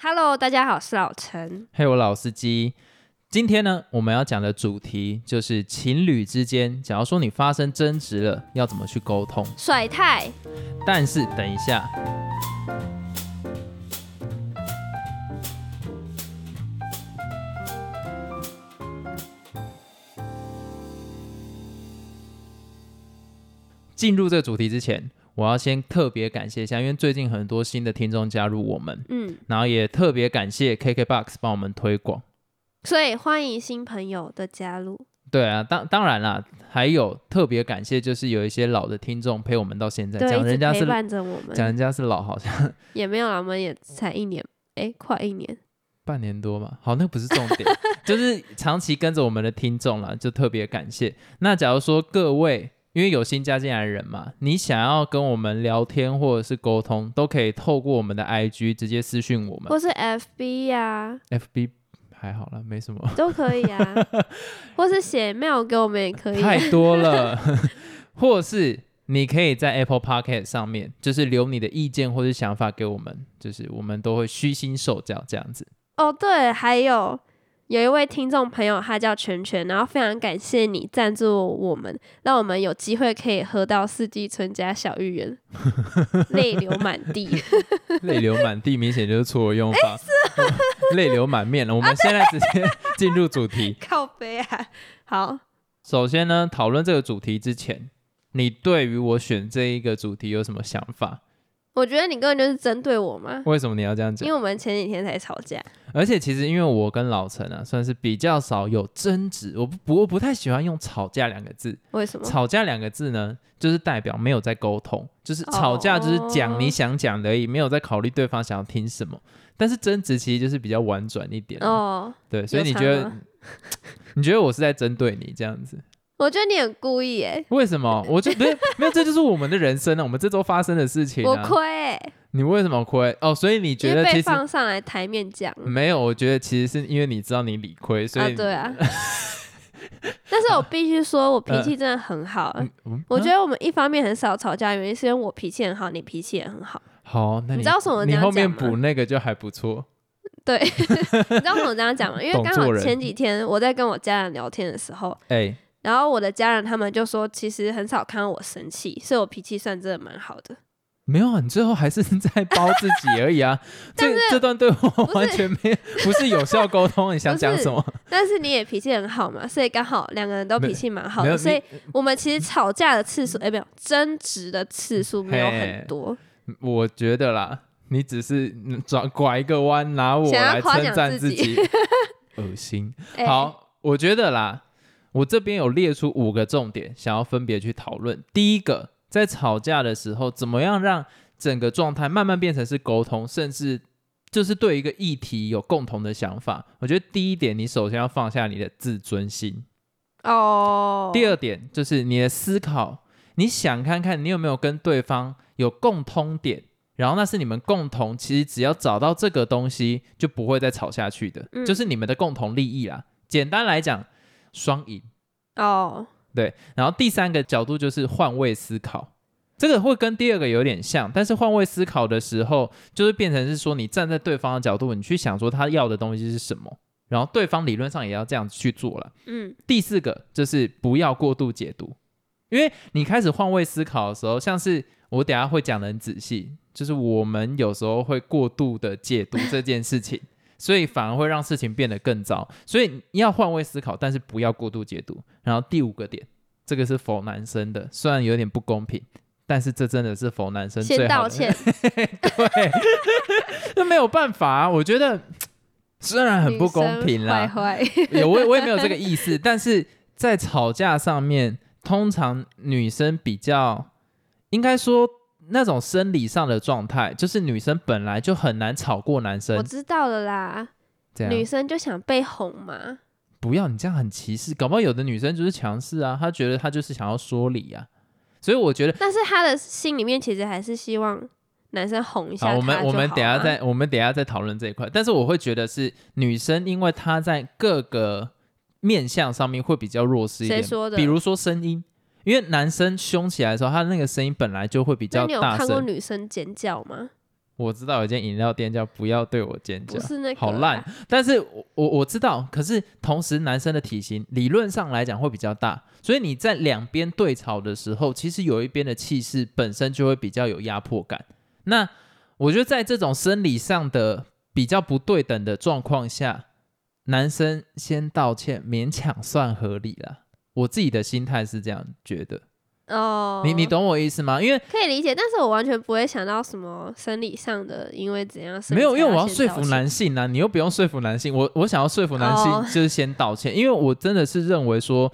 Hello，大家好，我是老陈。嘿，我老司机。今天呢，我们要讲的主题就是情侣之间，假如说你发生争执了，要怎么去沟通？甩太，但是等一下，进入这个主题之前，我要先特别感谢一下，因为最近很多新的听众加入我们，嗯，然后也特别感谢 KKBOX 帮我们推广。所以欢迎新朋友的加入。对啊，当当然啦，还有特别感谢，就是有一些老的听众陪我们到现在，讲人家是伴着我们，讲人家是老，好像 也没有啦，我们也才一年，哎，快一年。半年多嘛。好，那不是重点，就是长期跟着我们的听众啦，就特别感谢。那假如说各位因为有新加进来的人嘛，你想要跟我们聊天或者是沟通，都可以透过我们的 IG 直接私讯我们或是 FB 呀、，FB 还好了，没什么。都可以啊，或是写 mail 给我们也可以。太多了，或是你可以在 Apple Podcast 上面，就是留你的意见或是想法给我们，就是我们都会虚心受教这样子。哦，对，还有有一位听众朋友，他叫全全，然后非常感谢你赞助我们，让我们有机会可以喝到四季春加小芋圆，泪流满地。泪流满地，明显就是错误用法，泪流满面了。我们现在直接进入主题。靠背啊，好，首先呢，讨论这个主题之前，你对于我选这一个主题有什么想法？我觉得你根本就是针对我嘛，为什么你要这样讲因？为我们前几天才吵架。而且其实因为我跟老陈啊，算是比较少有争执，我不不太喜欢用吵架两个字。为什么？吵架两个字呢，就是代表没有在沟通，就是吵架就是讲你想讲的而已，没有在考虑对方想要听什么。但是争执其实就是比较婉转一点，哦，对，所以有差你觉得吗 你觉得我是在针对你这样子？我觉得你很故意哎，为什么？我就没有没有，这就是我们的人生啊，我们这周发生的事情我啊。亏哎，你为什么亏？哦，所以你觉得被放上来台面讲没有？我觉得其实是因为你知道你理亏，所啊，以对啊。但是我必须说，我脾气真的很好。嗯嗯我啊觉得我们一方面很少吵架，原因是因为我脾气很好，你脾气也很好。好，那你知道什么你后面补那个就还不错。对，你知道为什么我这样讲吗？因为刚好前几天我在跟我家人聊天的时候，哎、然后我的家人他们就说，其实很少看到我生气，所以我脾气算真的蛮好的。没有啊，你最后还是 在包自己而已啊。这这段对话完全没有，不是有效沟通。你想讲什么？但是你也脾气很好嘛，所以刚好两个人都脾气蛮好的，所以我们其实吵架的次数，哎、没有争执的次数没有很多。我觉得啦，你只是嗯转拐一个弯，拿我来称夸奖自赞自己己，恶心。哎好，我觉得啦，我这边有列出五个重点，想要分别去讨论。第一个，在吵架的时候，怎么样让整个状态慢慢变成是沟通，甚至就是对一个议题有共同的想法。我觉得第一点，你首先要放下你的自尊心。哦，第二点就是你的思考，你想看看你有没有跟对方有共通点，然后那是你们共同，其实只要找到这个东西，就不会再吵下去的，嗯就是你们的共同利益啦。简单来讲，双赢。哦，对，然后第三个角度就是换位思考，这个会跟第二个有点像，但是换位思考的时候，就是变成是说你站在对方的角度，你去想说他要的东西是什么，然后对方理论上也要这样子去做了。嗯，第四个就是不要过度解读，因为你开始换位思考的时候，像是我等下会讲的很仔细，就是我们有时候会过度的解读这件事情，所以反而会让事情变得更糟。所以你要换位思考，但是不要过度解读。然后第五个点，这个是否男生的，虽然有点不公平。但是这真的是否男生最道歉，对，那没有办法啊。我觉得虽然很不公平啦，女生坏坏，有我也我也没有这个意思，但是在吵架上面，通常女生比较应该说那种生理上的状态，就是女生本来就很难吵过男生。我，知道了啦。女生就想被哄嘛，不要你这样很歧视，搞不好有的女生就是强势啊，她觉得她就是想要说理啊，所以我觉得。但是她的心里面其实还是希望男生哄一下好，我们我们等一下再我们等一下再讨论这一块，但是我会觉得是女生，因为她在各个面相上面会比较弱势一点，谁说的？比如说声音，因为男生凶起来的时候，他那个声音本来就会比那你有较大声。看过女生尖叫吗？我知道有一间饮料店叫“不要对我尖叫不”，是那个好烂。但是我我我知道，可是同时男生的体型理论上来讲会比较大，所以你在两边对吵的时候，其实有一边的气势本身就会比较有压迫感。那我觉得在这种生理上的比较不对等的状况下，男生先道歉勉强算合理啦。我自己的心态是这样觉得，哦，你你懂我意思吗？因为可以理解，但是我完全不会想到什么生理上的，因为怎样没有，因为我要要说服男性啊，你又不用说服男性，我我想要说服男性哦就是先道歉，因为我真的是认为说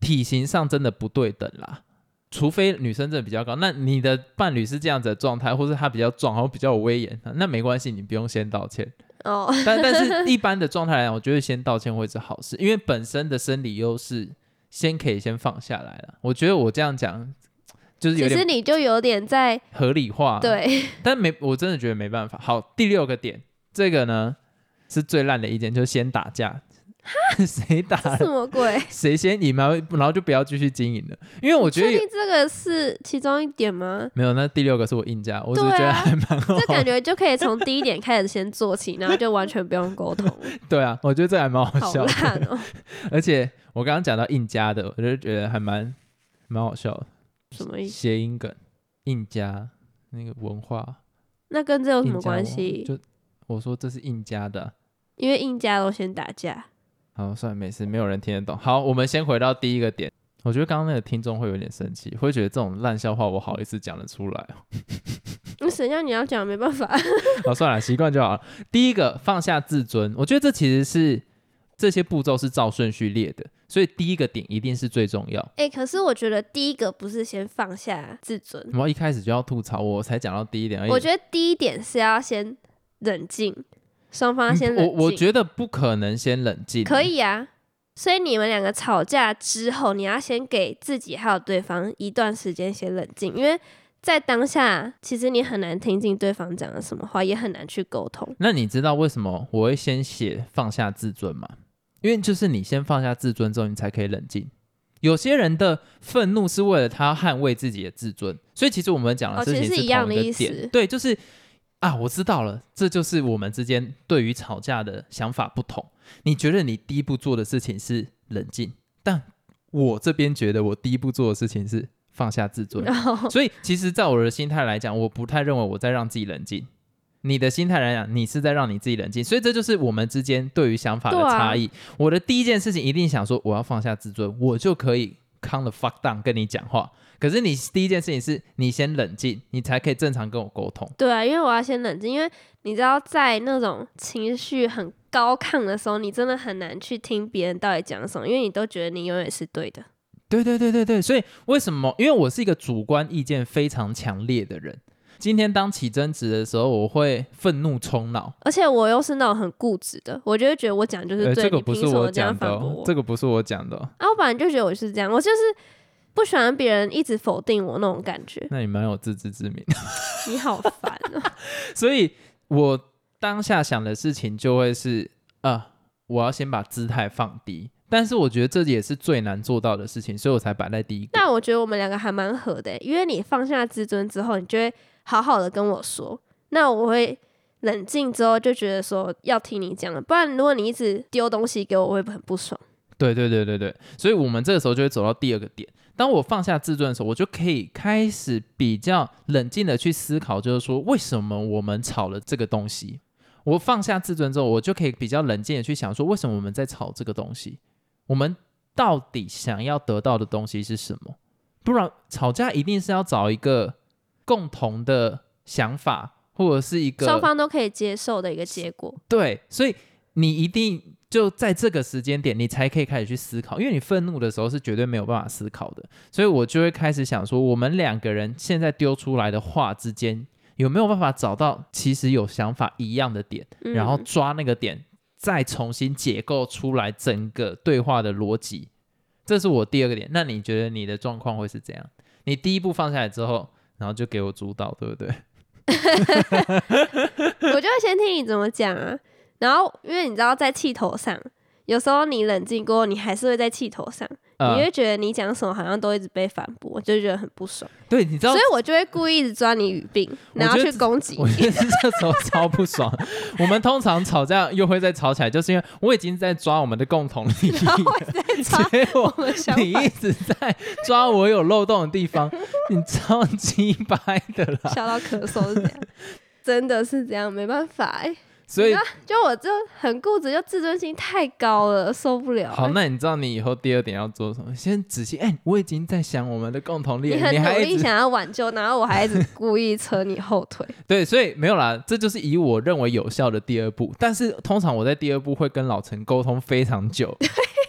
体型上真的不对等啦。除非女生真的比较高，那你的伴侣是这样子的状态，或是他比较壮，然后比较有威严，那没关系，你不用先道歉。哦，但但是 一般的状态来讲，我觉得先道歉会是好事，因为本身的生理优势先可以先放下来了。我觉得我这样讲就是有其实点你就有点在合理化，，对，但没我真的觉得没办法。好，第六个点，这个呢是最烂的一点，就是先打架，谁打什么鬼？谁先赢，然后然后就不要继续经营了，因为我觉得确定这个是其中一点吗？没有，那第六个是我硬加，我只是觉得还蛮好这感觉就可以从第一点开始先做起，然后就完全不用沟通，对啊，我觉得这还蛮好好笑的。而且我刚刚讲到硬加的，我就觉得还蛮蛮好笑的，什么意思？谐音梗，硬加那个文化那跟这有什么关系？就我说这是硬加的啊。因为硬加都先打架，好，算了，没事，没有人听得懂。好，我们先回到第一个点。我觉得刚刚那个听众会有点生气，会觉得这种烂笑话我好意思讲得出来哦。那谁叫你要讲？没办法，好，算了，习惯就好了。第一个放下自尊，我觉得这其实是这些步骤是照顺序列的，所以第一个点一定是最重要。哎、可是我觉得第一个不是先放下自尊，我一开始就要吐槽，我才讲到第一点而已。我觉得第一点是要先冷静，双方先嗯冷静。我我觉得不可能先冷静，可。以啊。所以你们两个吵架之后，你要先给自己还有对方一段时间先冷静，因为在当下，其实你很难听进对方讲的什么话，也很难去沟通。那你知道为什么我会先写放下自尊吗？因为就是你先放下自尊之后，你才可以冷静。有些人的愤怒是为了他捍卫自己的自尊，所以其实我们讲的哦事情其实是一样同的意思。对，就是啊，我知道了，这就是我们之间对于吵架的想法不同。你觉得你第一步做的事情是冷静，但我这边觉得我第一步做的事情是放下自尊。所以其实，在我的心态来讲，我不太认为我在让自己冷静。你的心态来讲，你是在让你自己冷静，所以这就是我们之间对于想法的差异。我的第一件事情一定想说，我要放下自尊，我就可以 calm the fuck down 跟你讲话。可是你第一件事情是你先冷静，你才可以正常跟我沟通。对啊，因为我要先冷静，因为你知道，在那种情绪很高亢的时候，你真的很难去听别人到底讲什么，因为你都觉得你永远是对的。对对对对对，所以为什么？因为我是一个主观意见非常强烈的人。今天当起争执的时候，我会愤怒冲脑。而且我又是那种很固执的，我就会觉得我讲就是这个不是我讲的、这个不是我讲的、哦。啊，我本来就觉得我是这样，我就是不喜欢别人一直否定我那种感觉。那你蛮有自知之明。你好烦啊、所以我当下想的事情就会是啊，我要先把姿态放低。但是我觉得这也是最难做到的事情，所以我才摆在第一个。那我觉得我们两个还蛮合的欸，因为你放下自尊之后，你就会好好的跟我说，那我会冷静之后就觉得说要听你讲了，不然如果你一直丢东西给我，我会很不爽。对对对对对，所以我们这个时候就会走到第二个点。当我放下自尊的时候，我就可以开始比较冷静的去思考，就是说为什么我们吵了这个东西。我放下自尊之后，我就可以比较冷静的去想说，为什么我们在吵这个东西？我们到底想要得到的东西是什么？不然吵架一定是要找一个共同的想法，或者是一个双方都可以接受的一个结果。对，所以你一定就在这个时间点，你才可以开始去思考，因为你愤怒的时候是绝对没有办法思考的。所以我就会开始想说，我们两个人现在丢出来的话之间，有没有办法找到其实有想法一样的点，嗯、然后抓那个点，再重新解构出来整个对话的逻辑。这是我第二个点。那你觉得你的状况会是怎样？你第一步放下来之后，然后就给我主导，对不对？我就会先听你怎么讲啊，然后因为你知道在气头上，有时候你冷静过，你还是会在气头上，嗯你会觉得你讲什么好像都一直被反驳，就觉得很不爽，对，你知道所以我就会故意一直抓你语病，然后去攻击我你。觉得这时候超不爽。我们通常吵架又会再吵起来，就是因为我已经在抓我们的共同利益然后我了，在 抓结果我们相反你一直在抓我有漏洞的地方，你超鸡掰的啦。笑到咳嗽是这样，真的是这样，没办法哎、所以就我就很固执，就自尊心太高了，受不了、好，欸那你知道你以后第二点要做什么？先仔细，哎、我已经在想我们的共同利益，你很努力想要挽救，然后我还一直故意扯你后腿。对，所以没有啦，这就是以我认为有效的第二步。但是通常我在第二步会跟老陈沟通非常久，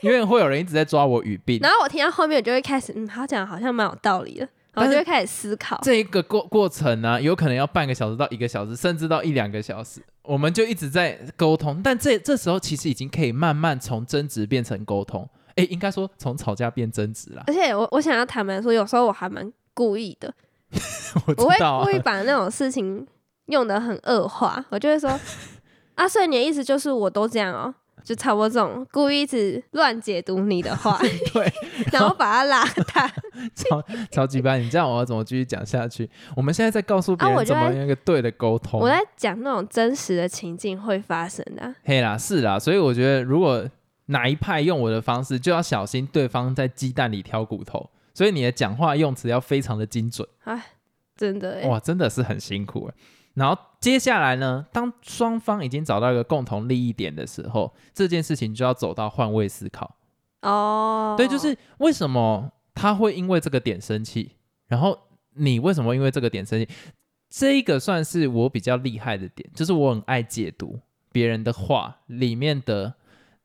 因为会有人一直在抓我语病。然后我听到后面，我就会开始，嗯，他讲好像蛮有道理的，然后就会开始思考。这一个过过程呢、有可能要半个小时到一个小时，甚至到一两个小时，我们就一直在沟通。但这这时候其实已经可以慢慢从争执变成沟通，哎，应该说从吵架变争执啦。而且我我想要坦白说，有时候我还蛮故意的，我会故，意把那种事情用的很恶化，我就会说，啊，所以你的意思就是我都这样哦。就差不多这种故意一直乱解读你的话，对，然后把它拉大。超超级班，你这样我要怎么继续讲下去？我们现在在告诉别人怎么啊我就会用一个对的沟通。我在讲那种真实的情境会发生的啊、嘿啦，是啦，所以我觉得如果哪一派用我的方式，就要小心对方在鸡蛋里挑骨头。所以你的讲话用词要非常的精准，哎，真的欸，哇，真的是很辛苦哎。然后接下来呢，当双方已经找到一个共同利益点的时候，这件事情就要走到换位思考。哦，对，就是为什么他会因为这个点生气，然后你为什么因为这个点生气？这一个算是我比较厉害的点，就是我很爱解读别人的话里面的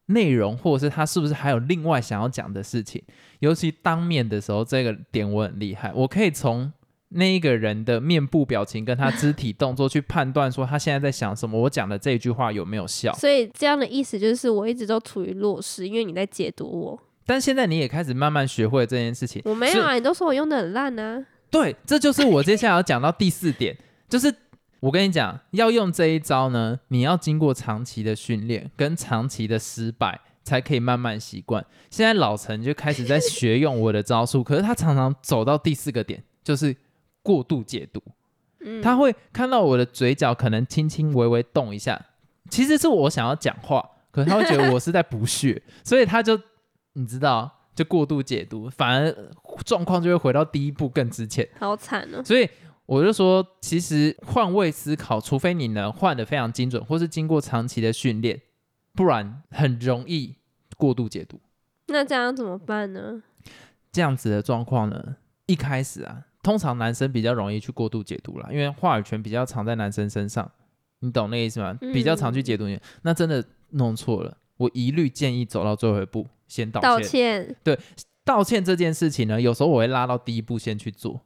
内容，或者是他是不是还有另外想要讲的事情。尤其当面的时候，这个点我很厉害，我可以从那一个人的面部表情跟他肢体动作去判断说他现在在想什么，我讲的这一句话有没有效。所以这样的意思就是我一直都处于弱势，因为你在解读我。但现在你也开始慢慢学会这件事情，我没有啊，你都说我用的很烂啊。对，这就是我接下来要讲到第四点，就是我跟你讲，要用这一招呢，你要经过长期的训练跟长期的失败，才可以慢慢习惯。现在老陈就开始在学用我的招数，可是他常常走到第四个点，就是过度解读。嗯，他会看到我的嘴角可能轻轻微微动一下，其实是我想要讲话，可是他会觉得我是在不屑，所以他就你知道，就过度解读，反而状况就会回到第一步更之前。好惨哦。所以我就说，其实换位思考，除非你能换的非常精准，或是经过长期的训练，不然很容易过度解读。那这样怎么办呢？这样子的状况呢，一开始啊，通常男生比较容易去过度解读啦，因为话语权比较常在男生身上，你懂那意思吗？嗯比较常去解读你，那真的弄错了，我一律建议走到最后一步，先道歉。道歉道歉这件事情呢，有时候我会拉到第一步先去做。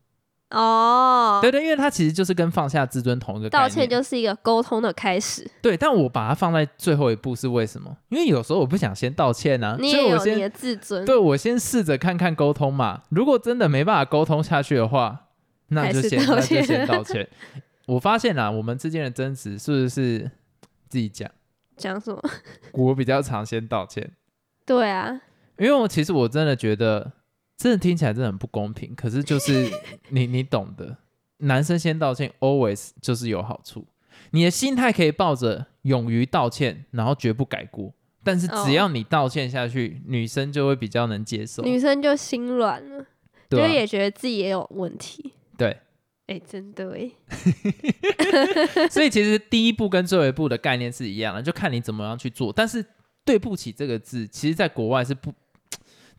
哦。对对，因为它其实就是跟放下自尊同一个。道歉就是一个沟通的开始。对，但我把它放在最后一步是为什么？因为有时候我不想先道歉啊，你所以我先也有你的自尊，对我先试着看看沟通嘛。如果真的没办法沟通下去的话，那就先那就歉先道歉。我发现啦，我们之间的争执是不是自己讲？讲什么？我比较常先道歉，对啊，因为我其实我真的觉得，真的听起来真的很不公平。可是就是 你你懂的，男生先道歉，always 就是有好处。你的心态可以抱着勇于道歉，然后绝不改过。但是哦只要你道歉下去，女生就会比较能接受。女生就心软了，就也觉得自己也有问题。对，哎，真的哎，所以其实第一步跟最后一步的概念是一样的，就看你怎么样去做。但是“对不起”这个字，其实在国外是不，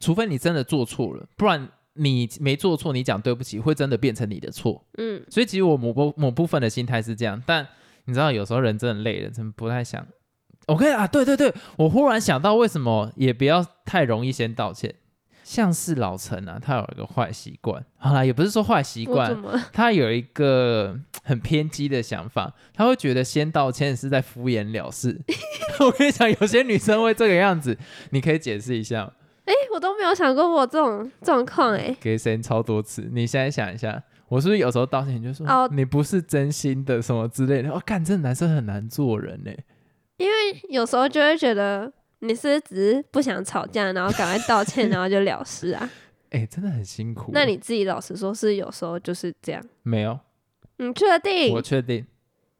除非你真的做错了，不然你没做错，你讲对不起会真的变成你的错。嗯，所以其实我某部某部分的心态是这样，但你知道有时候人真的累了，真的不太想。我可以啊，对对对，我忽然想到为什么也不要太容易先道歉。像是老陈啊，他有一个坏习惯，好啦，也不是说坏习惯？他有一个 很偏激的想法，他会觉得先道歉是在敷衍了事。我跟你讲，有些女生会这个样子，你可以解释一下吗？哎，我都没有想过我这种状况哎。给谁超多次？你现在想一下，我是不是有时候道歉你就说、哦你不是真心的什么之类的？哦，干，这男生很难做人呢。因为有时候就会觉得你是不是只是不想吵架，然后赶快道歉，然后就了事啊？哎、真的很辛苦。那你自己老实说，是有时候就是这样。没有？你确定我？确定，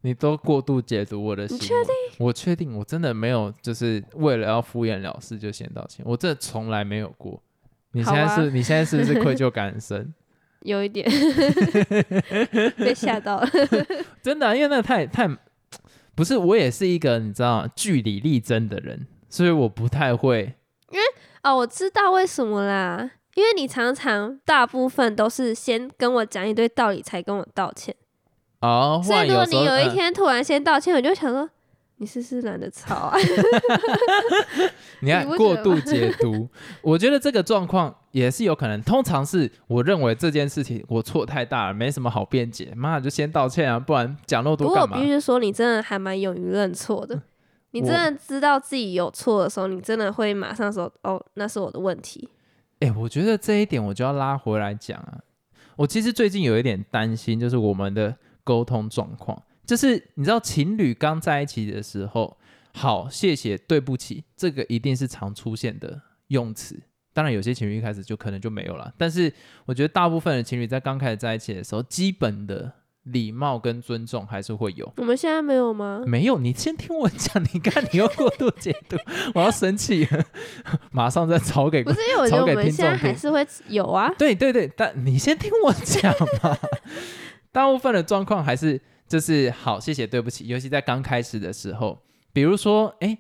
你都过度解读我的行你为。确定？我确定，我真的没有，就是为了要敷衍了事就先道歉，我这从来没有过。你现在是，你现在是不是愧疚感很深？有一点 被吓到了。真的啊、因为那个太太不是，我也是一个你知道据理力争的人，所以我不太会。因为哦，我知道为什么啦，因为你常常大部分都是先跟我讲一堆道理才跟我道歉，哦，所以如果你有一嗯天突然先道歉，我就想说。你是不是懒得吵啊？你看过度解读，我觉得这个状况也是有可能。通常是我认为这件事情我错太大了，没什么好辩解，妈的就先道歉啊，不然讲那么不过我多干嘛必？须说，你真的还蛮勇于认错的。你真的知道自己有错的时候，你真的会马上说：“哦，那是我的问题。哎、我觉得这一点我就要拉回来讲啊。我其实最近有一点担心，就是我们的沟通状况，就是你知道情侣刚在一起的时候，好，谢谢，对不起，这个一定是常出现的用词。当然，有些情侣一开始就可能就没有了，但是我觉得大部分的情侣在刚开始在一起的时候，基本的礼貌跟尊重还是会有。”我们现在没有吗？没有，你先听我讲，你看你又过度解读，我要生气了，马上再吵给不是，因为我觉得我们现在还是会有啊。对对对，但你先听我讲嘛。大部分的状况还是就是好，谢谢，对不起。尤其在刚开始的时候，比如说，哎，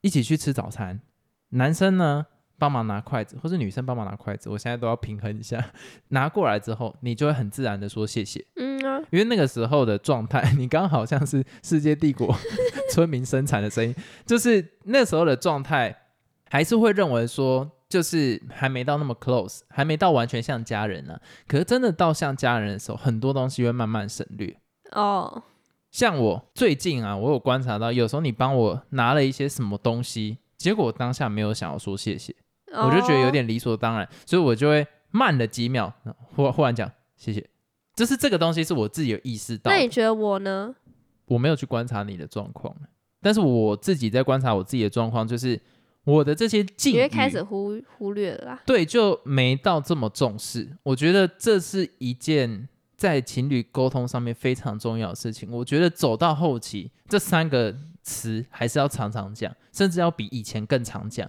一起去吃早餐，男生呢帮忙拿筷子，或是女生帮忙拿筷子，我现在都要平衡一下。拿过来之后，你就会很自然的说谢谢，嗯啊，因为那个时候的状态，你刚好像是世界帝国 村民生产的声音，就是那时候的状态，还是会认为说，就是还没到那么 close，还没到完全像家人呢、可是真的到像家人的时候，很多东西会慢慢省略。哦，像我最近啊，我有观察到，有时候你帮我拿了一些什么东西，结果我当下没有想要说谢谢，我就觉得有哦点理所当然，所以我就会慢了几秒，忽忽然讲谢谢。就是这个东西是我自己有意识到，那你觉得我呢？我没有去观察你的状况，但是我自己在观察我自己的状况，就是我的这些境遇你会开始忽忽略了啦。对就没到这么重视。我觉得这是一件在情侣沟通上面非常重要的事情。我觉得走到后期，这三个词还是要常常讲，甚至要比以前更常讲，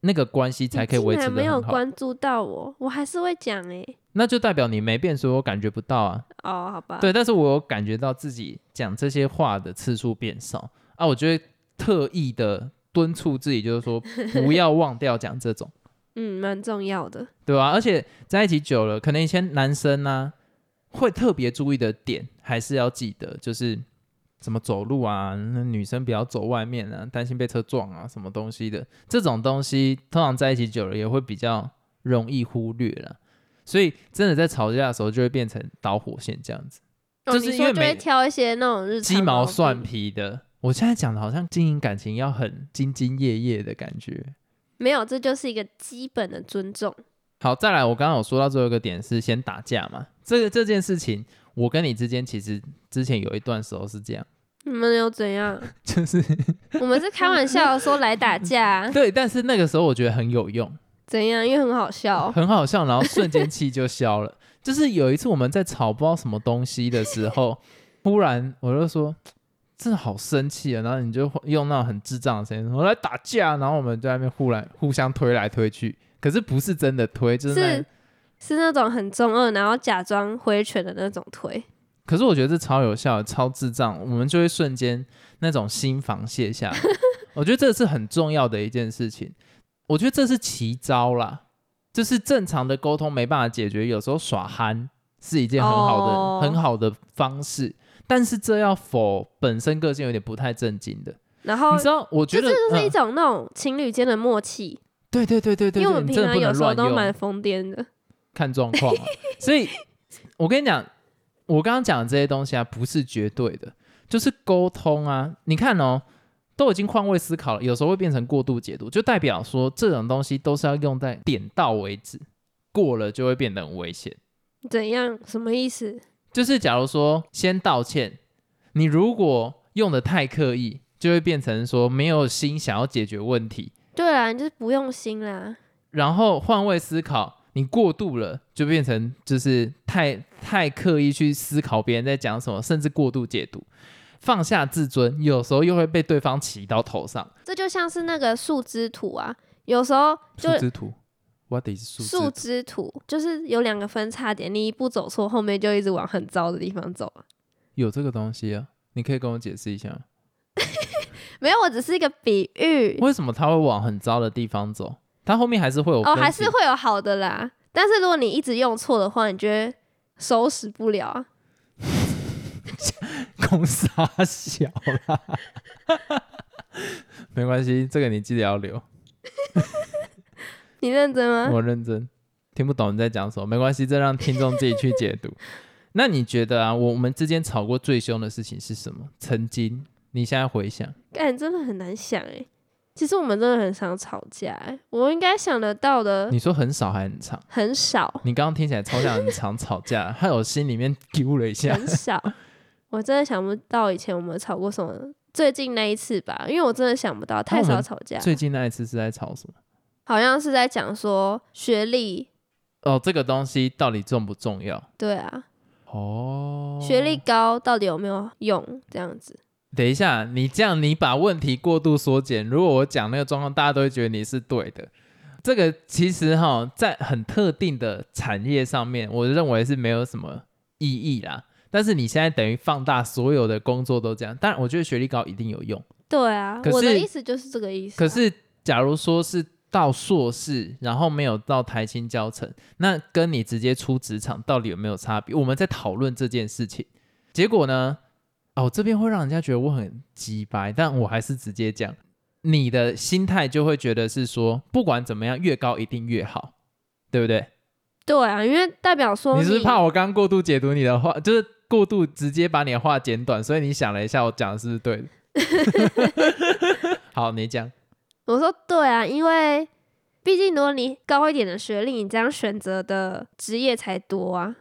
那个关系才可以维持没有。关注到我，我还是会讲哎、那就代表你没变，所以我感觉不到啊。哦，好吧。对，但是我有感觉到自己讲这些话的次数变少啊，我觉得特意的敦促自己，就是说 不要忘掉讲这种，嗯，蛮重要的。对吧、而且在一起久了，可能以前男生呢、会特别注意的点，还是要记得，就是怎么走路啊，那女生不要走外面啊，担心被车撞啊，什么东西的，这种东西通常在一起久了也会比较容易忽略了。所以真的在吵架的时候，就会变成导火线这样子。哦，就是你说就会因为每挑一些那种日常鸡毛毛蒜，皮的。我现在讲的好像经营感情要很兢兢业业的感觉。没有，这就是一个基本的尊重。好，再来，我刚刚有说到最后一个点是先打架嘛，这个这件事情，我跟你之间其实之前有一段时候是这样，你们有怎样？就是我们是开玩笑说来打架啊、对，但是那个时候我觉得很有用，怎样？因为很好笑。很好笑，然后瞬间气就消了。就是有一次我们在吵不知道什么东西的时候，忽然我就说。真的好生气啊！然后你就用那种很智障的声音，我来打架，然后我们在那边互来互相推来推去，可是不是真的推，就是那是是那种很中二，然后假装挥拳的那种推。可是我觉得这超有效，超智障，我们就会瞬间那种心防卸下。我觉得这是很重要的一件事情。我觉得这是奇招啦，就是正常的沟通没办法解决，有时候耍憨是一件很好的、哦很好的方式。但是这要否本身个性有点不太正经的，然后你知道？我觉得这就是一嗯种那种情侣间的默契，对对对对对，因为我们平对你真的不常有时候能乱用。都蛮疯癫的。看状况、啊。所以，我跟你讲，我刚刚讲的这些东西啊，不是绝对的，就是沟通啊。你看哦，都已经换位思考了，有时候会变成过度解读，就代表说这种东西都是要用在点到为止，过了就会变得很危险。怎样？什么意思？就是假如说先道歉，你如果用的太刻意，就会变成说没有心想要解决问题，啊，你就是不用心啦。然后换位思考，你过度了，就变成就是太太刻意去思考别人在讲什么，甚至过度解读。放下自尊，有时候又会被对方骑到头上。这就像是那个树枝图啊，有时候就树枝图，what is 树树枝？枝图就是有两个分叉点，你一步走错，后面就一直往很糟的地方走了。有这个东西啊？你可以跟我解释一下吗，没有，我只是一个比喻。为什么他会往很糟的地方走？他后面还是会有哦，还是会有好的啦。但是如果你一直用错的话，你觉得收拾不了啊。公司小啦，没关系，这个你记得要留。你认真吗？我认真，听不懂你在讲什么，没关系，这让听众自己去解读。那你觉得啊，我们之间吵过最凶的事情是什么？曾经，你现在回想，干真的很难想哎。其实我们真的很常吵架欸，我应该想得到的你说很少还很长？很少你刚刚听起来超像很常吵架，害我心里面丢了一下。很 少。我真的想不到以前我们吵过什么。最近那一次吧，因为我真的想不到，太少吵架。最近那一次是在吵什么？好像是在讲说学历，哦，这个东西到底重不重要？对啊，哦，学历高到底有没有用？这样子，等一下，你这样你把问题过度缩减，如果我讲那个状况，大家都会觉得你是对的。这个其实哈，在很特定的产业上面，我认为是没有什么意义啦。但是你现在等于放大所有的工作都这样，当然我觉得学历高一定有用。对啊，我的意思就是这个意思啊、可是假如说是到硕士，然后没有到台青教程，那跟你直接出职场到底有没有差别？我们在讨论这件事情，结果呢？哦，这边会让人家觉得我很鸡掰，但我还是直接讲，你的心态就会觉得是说，不管怎么样，越高一定越好，对不对？对啊，因为代表说你是是怕我刚刚过度解读你的话，就是过度直接把你的话剪短，所以你想了一下，我讲的是不是对的？好，你讲。我说对啊，因为毕竟如果你高一点的学历，你这样选择的职业才多啊。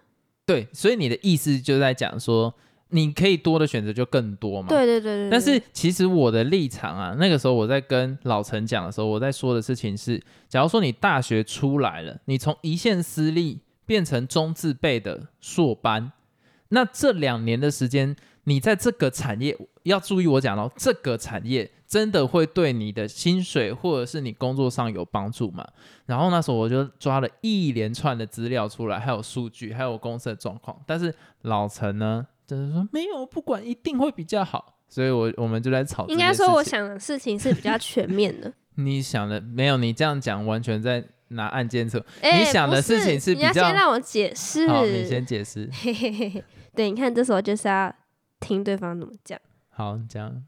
对，所以你的意思就在讲说，你可以多的选择就更多嘛。。对对对对对但是其实我的立场啊，那个时候我在跟老陈讲的时候，我在说的事情是，假如说你大学出来了，你从一线私立变成中自备的硕班，那这两年的时间，你在这个产业要注意，我讲到这个产业真的会对你的薪水或者是你工作上有帮助吗？然后那时候我就抓了一连串的资料出来，还有数据，还有公司的状况。但是老陈呢，就是说没有，不管一定会比较好。所以我我们就来吵应。该说我想的事情是比较全面的。你想的没有，你这样讲完全在拿案件测。哎你想的事情是你要先让我解释。好，你先解释。嘿嘿嘿嘿，对，你看这时候就是要听对方怎么讲，好，你讲，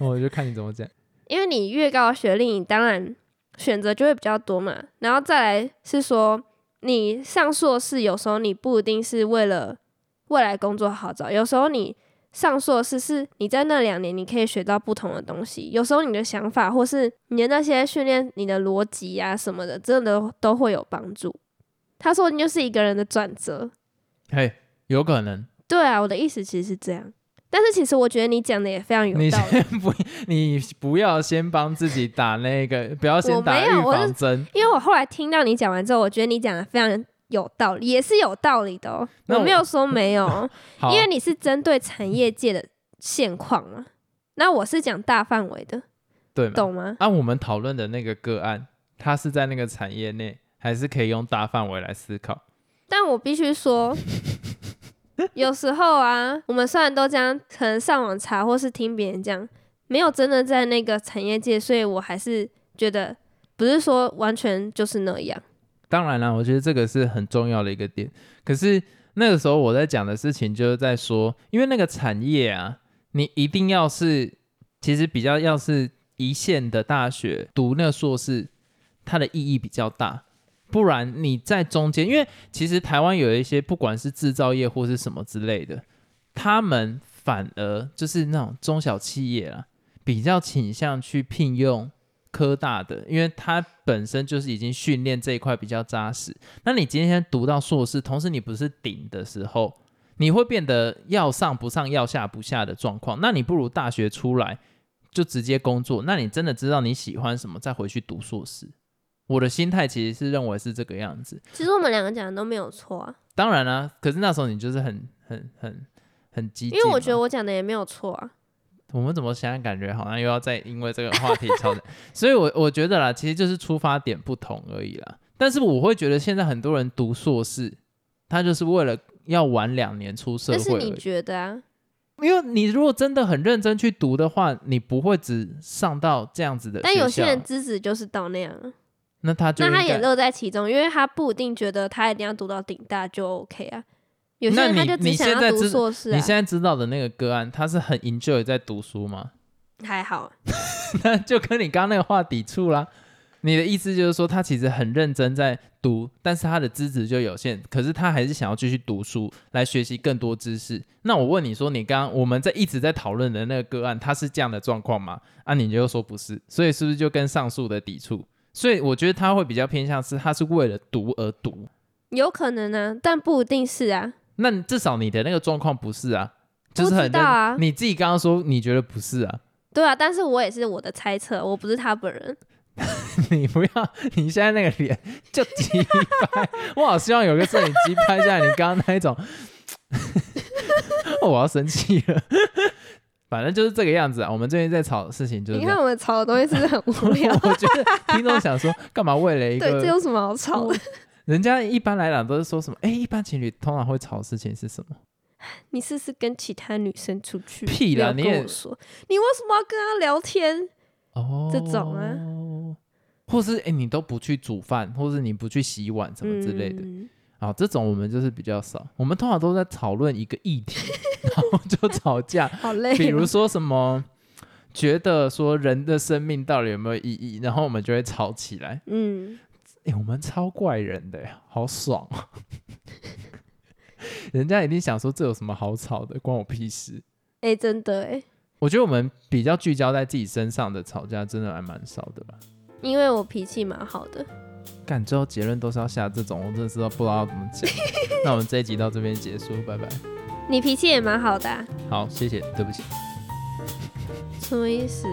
我就看你怎么讲。因为你越高学历，你当然选择就会比较多嘛。然后再来是说，你上硕士有时候你不一定是为了未来工作好找，有时候你上硕士是你在那两年你可以学到不同的东西，有时候你的想法或是你的那些训练你的逻辑啊什么的，真的都都会有帮助。他说你就是一个人的转折，嘿，有可能。对啊，我的意思其实是这样。但是其实我觉得你讲的也非常有你道理。先不，你不要先帮自己打那个，不要先我打预防针。因为我后来听到你讲完之后，我觉得你讲的非常有道理，也是有道理的哦。我我没有说没有 因为你是针对产业界的现况嘛。那我是讲大范围的，对嘛？懂吗？按、我们讨论的那个个案，它是在那个产业内，还是可以用大范围来思考？但我必须说，有时候啊，我们虽然都这样，可能上网查或是听别人讲，没有真的在那个产业界，所以我还是觉得不是说完全就是那样。当然啦，我觉得这个是很重要的一个点。可是那个时候我在讲的事情，就是在说，因为那个产业啊，你一定要是，其实比较要是一线的大学读那个硕士，它的意义比较大。不然你在中间，因为其实台湾有一些不管是制造业或是什么之类的，他们反而就是那种中小企业啊，比较倾向去聘用科大的，因为他本身就是已经训练这一块比较扎实。那你今天读到硕士，同时你不是顶的时候，你会变得要上不上、要下不下的状况。那你不如大学出来就直接工作。那你真的知道你喜欢什么，再回去读硕士。我的心态其实是认为是这个样子。其实我们两个讲的都没有错啊，当然啦、可是那时候你就是很很很很激进，因为我觉得我讲的也没有错啊。我们怎么现在感觉好像又要再因为这个话题吵架？所以我我觉得啦，其实就是出发点不同而已啦。但是我会觉得现在很多人读硕士，他就是为了要晚两年出社会但是你。觉得啊？因为你如果真的很认真去读的话，你不会只上到这样子的。但有些人资质就是到那样啊，那他就那他也乐在其中，因为他不一定觉得他一定要读到顶大就 OK 啊。有些那你人他就只你想要读现在知硕士啊你，现在知道的那个个案，他是很 enjoy 在读书吗？还好。那就跟你刚刚那个话抵触啦。你的意思就是说，他其实很认真在读，但是他的资质就有限，可是他还是想要继续读书，来学习更多知识。那我问你说，你刚刚我们在一直在讨论的那个个案，他是这样的状况吗？啊，你就说不是，所以是不是就跟上述的抵触？所以我觉得他会比较偏向是，他是为了读而读。有可能啊，但不一定是啊。那至少你的那个状况不是啊，就是很认知道啊你自己刚刚说你觉得不是啊，对啊，但是我也是我的猜测，我不是他本人。你不要，你现在那个脸就急拍，我好希望有个摄影机拍下来你刚刚那一种，我要生气了。反正就是这个样子啊。我们最近在吵的事情就是你看我们吵的东西是不是很无聊？我觉得听众想说，干嘛为了一个对，这有什么好吵的？人家一般来讲都是说什么？哎，一般情侣通常会吵的事情是什么？你试试跟其他女生出去，屁啦你跟我说，你为什么要跟他聊天？哦，这种啊，或是哎，你都不去煮饭，或是你不去洗碗什么之类的。嗯啊，这种我们就是比较少，我们通常都在讨论一个议题，然后就吵架。好累哦。比如说什么，觉得说人的生命到底有没有意义，然后我们就会吵起来。嗯，哎、我们超怪人的呀，好爽啊！人家一定想说这有什么好吵的，关我屁事。哎、真的哎，我觉得我们比较聚焦在自己身上的吵架，真的还蛮少的吧。因为我脾气蛮好的。感最后结论都是要下这种，我真的是不知道要怎么讲。那我们这一集到这边结束，拜拜。你脾气也蛮好的、啊，好，谢谢，对不起。什么意思？